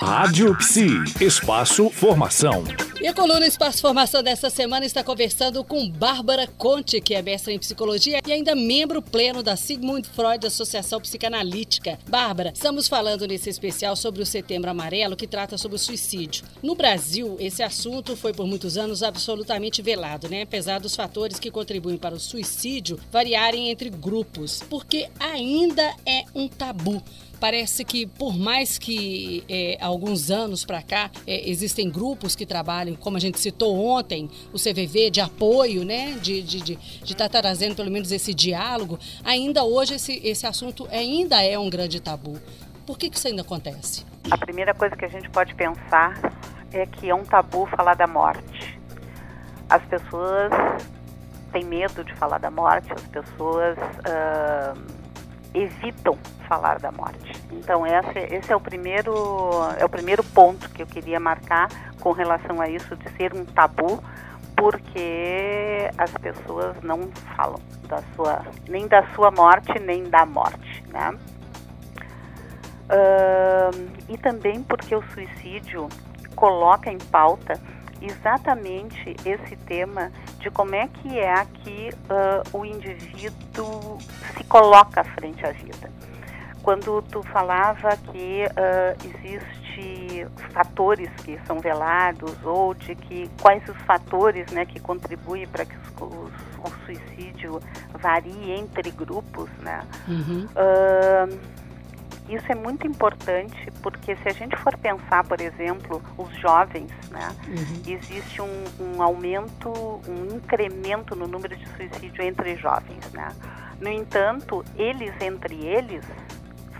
Rádio Psi, Espaço Formação. E a coluna Espaço Formação desta semana está conversando com Bárbara Conte, que é mestre em psicologia e ainda membro pleno da Sigmund Freud Associação Psicanalítica. Bárbara, estamos falando nesse especial sobre o Setembro Amarelo, que trata sobre o suicídio. No Brasil, esse assunto foi por muitos anos absolutamente velado, né? Apesar dos fatores que contribuem para o suicídio variarem entre grupos, porque ainda é um tabu. Parece que, por mais que é, alguns anos para cá é, existem grupos que trabalham, como a gente citou ontem, o CVV de apoio, né, de estar de, de, de tá trazendo pelo menos esse diálogo, ainda hoje esse, esse assunto ainda é um grande tabu. Por que, que isso ainda acontece? A primeira coisa que a gente pode pensar é que é um tabu falar da morte. As pessoas têm medo de falar da morte, as pessoas. Uh, evitam falar da morte. Então esse, esse é o primeiro é o primeiro ponto que eu queria marcar com relação a isso de ser um tabu, porque as pessoas não falam da sua nem da sua morte nem da morte, né? Uh, e também porque o suicídio coloca em pauta exatamente esse tema de como é que é que uh, o indivíduo se coloca frente à vida. Quando tu falava que uh, existe fatores que são velados ou de que quais os fatores né, que contribuem para que os, os, o suicídio varie entre grupos, né? Uhum. Uh, isso é muito importante porque se a gente for pensar, por exemplo, os jovens, né, uhum. existe um, um, aumento, um incremento no número de suicídio entre jovens, né. No entanto, eles entre eles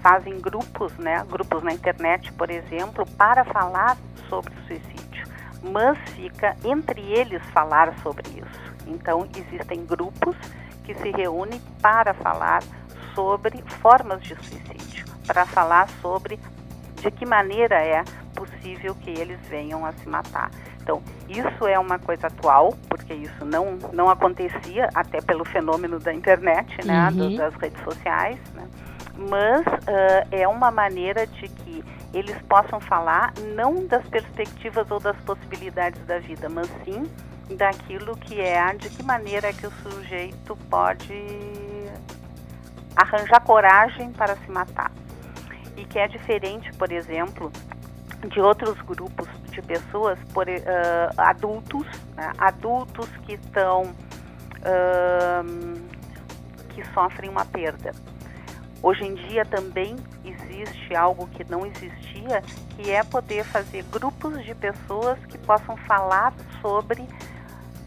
fazem grupos, né, grupos na internet, por exemplo, para falar sobre suicídio, mas fica entre eles falar sobre isso. Então, existem grupos que se reúnem para falar sobre formas de suicídio para falar sobre de que maneira é possível que eles venham a se matar. Então, isso é uma coisa atual, porque isso não, não acontecia até pelo fenômeno da internet, né, uhum. das redes sociais, né? mas uh, é uma maneira de que eles possam falar não das perspectivas ou das possibilidades da vida, mas sim daquilo que é, de que maneira é que o sujeito pode arranjar coragem para se matar e que é diferente, por exemplo, de outros grupos de pessoas, por, uh, adultos, né? adultos que estão uh, que sofrem uma perda. Hoje em dia também existe algo que não existia, que é poder fazer grupos de pessoas que possam falar sobre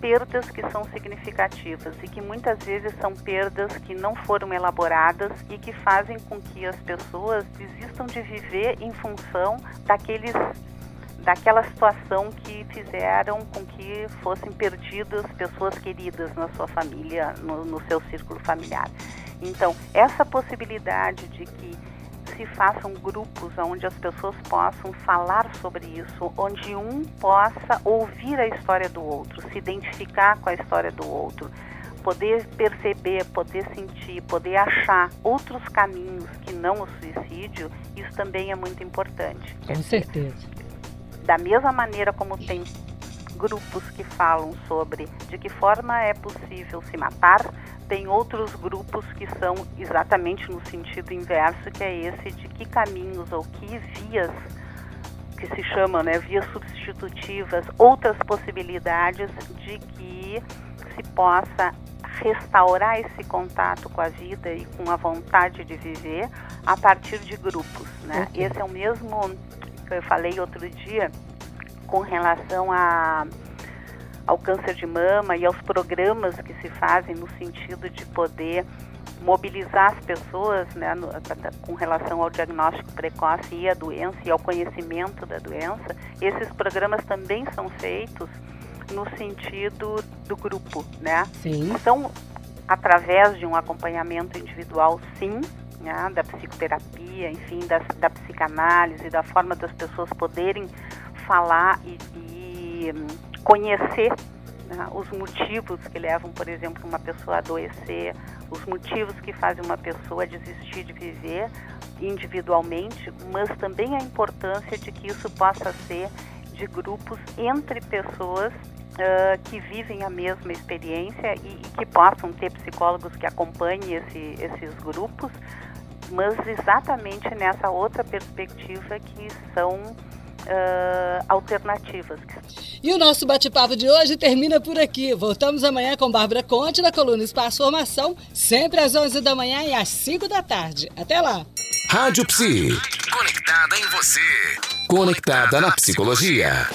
perdas que são significativas e que muitas vezes são perdas que não foram elaboradas e que fazem com que as pessoas desistam de viver em função daqueles daquela situação que fizeram com que fossem perdidas pessoas queridas na sua família, no, no seu círculo familiar. Então, essa possibilidade de que se façam grupos onde as pessoas possam falar sobre isso, onde um possa ouvir a história do outro, se identificar com a história do outro, poder perceber, poder sentir, poder achar outros caminhos que não o suicídio, isso também é muito importante. Com certeza. Da mesma maneira como tem grupos que falam sobre de que forma é possível se matar, tem outros grupos que são exatamente no sentido inverso, que é esse de que caminhos ou que vias que se chamam, né, vias substitutivas, outras possibilidades de que se possa restaurar esse contato com a vida e com a vontade de viver a partir de grupos, né? Esse é o mesmo que eu falei outro dia com relação a ao câncer de mama e aos programas que se fazem no sentido de poder mobilizar as pessoas né, no, com relação ao diagnóstico precoce e à doença e ao conhecimento da doença, esses programas também são feitos no sentido do grupo, né? Sim. Então, através de um acompanhamento individual, sim, né, da psicoterapia, enfim, da, da psicanálise, da forma das pessoas poderem falar e, e conhecer né, os motivos que levam, por exemplo, uma pessoa a adoecer, os motivos que fazem uma pessoa desistir de viver, individualmente, mas também a importância de que isso possa ser de grupos entre pessoas uh, que vivem a mesma experiência e, e, que possam ter psicólogos que acompanhem esse, esses grupos, mas exatamente nessa outra perspectiva que são Uh, alternativas. E o nosso bate-papo de hoje termina por aqui. Voltamos amanhã com Bárbara Conte na coluna Espaço Formação, sempre às 11 da manhã e às 5 da tarde. Até lá! Rádio Psi. Conectada em você. Conectada na psicologia.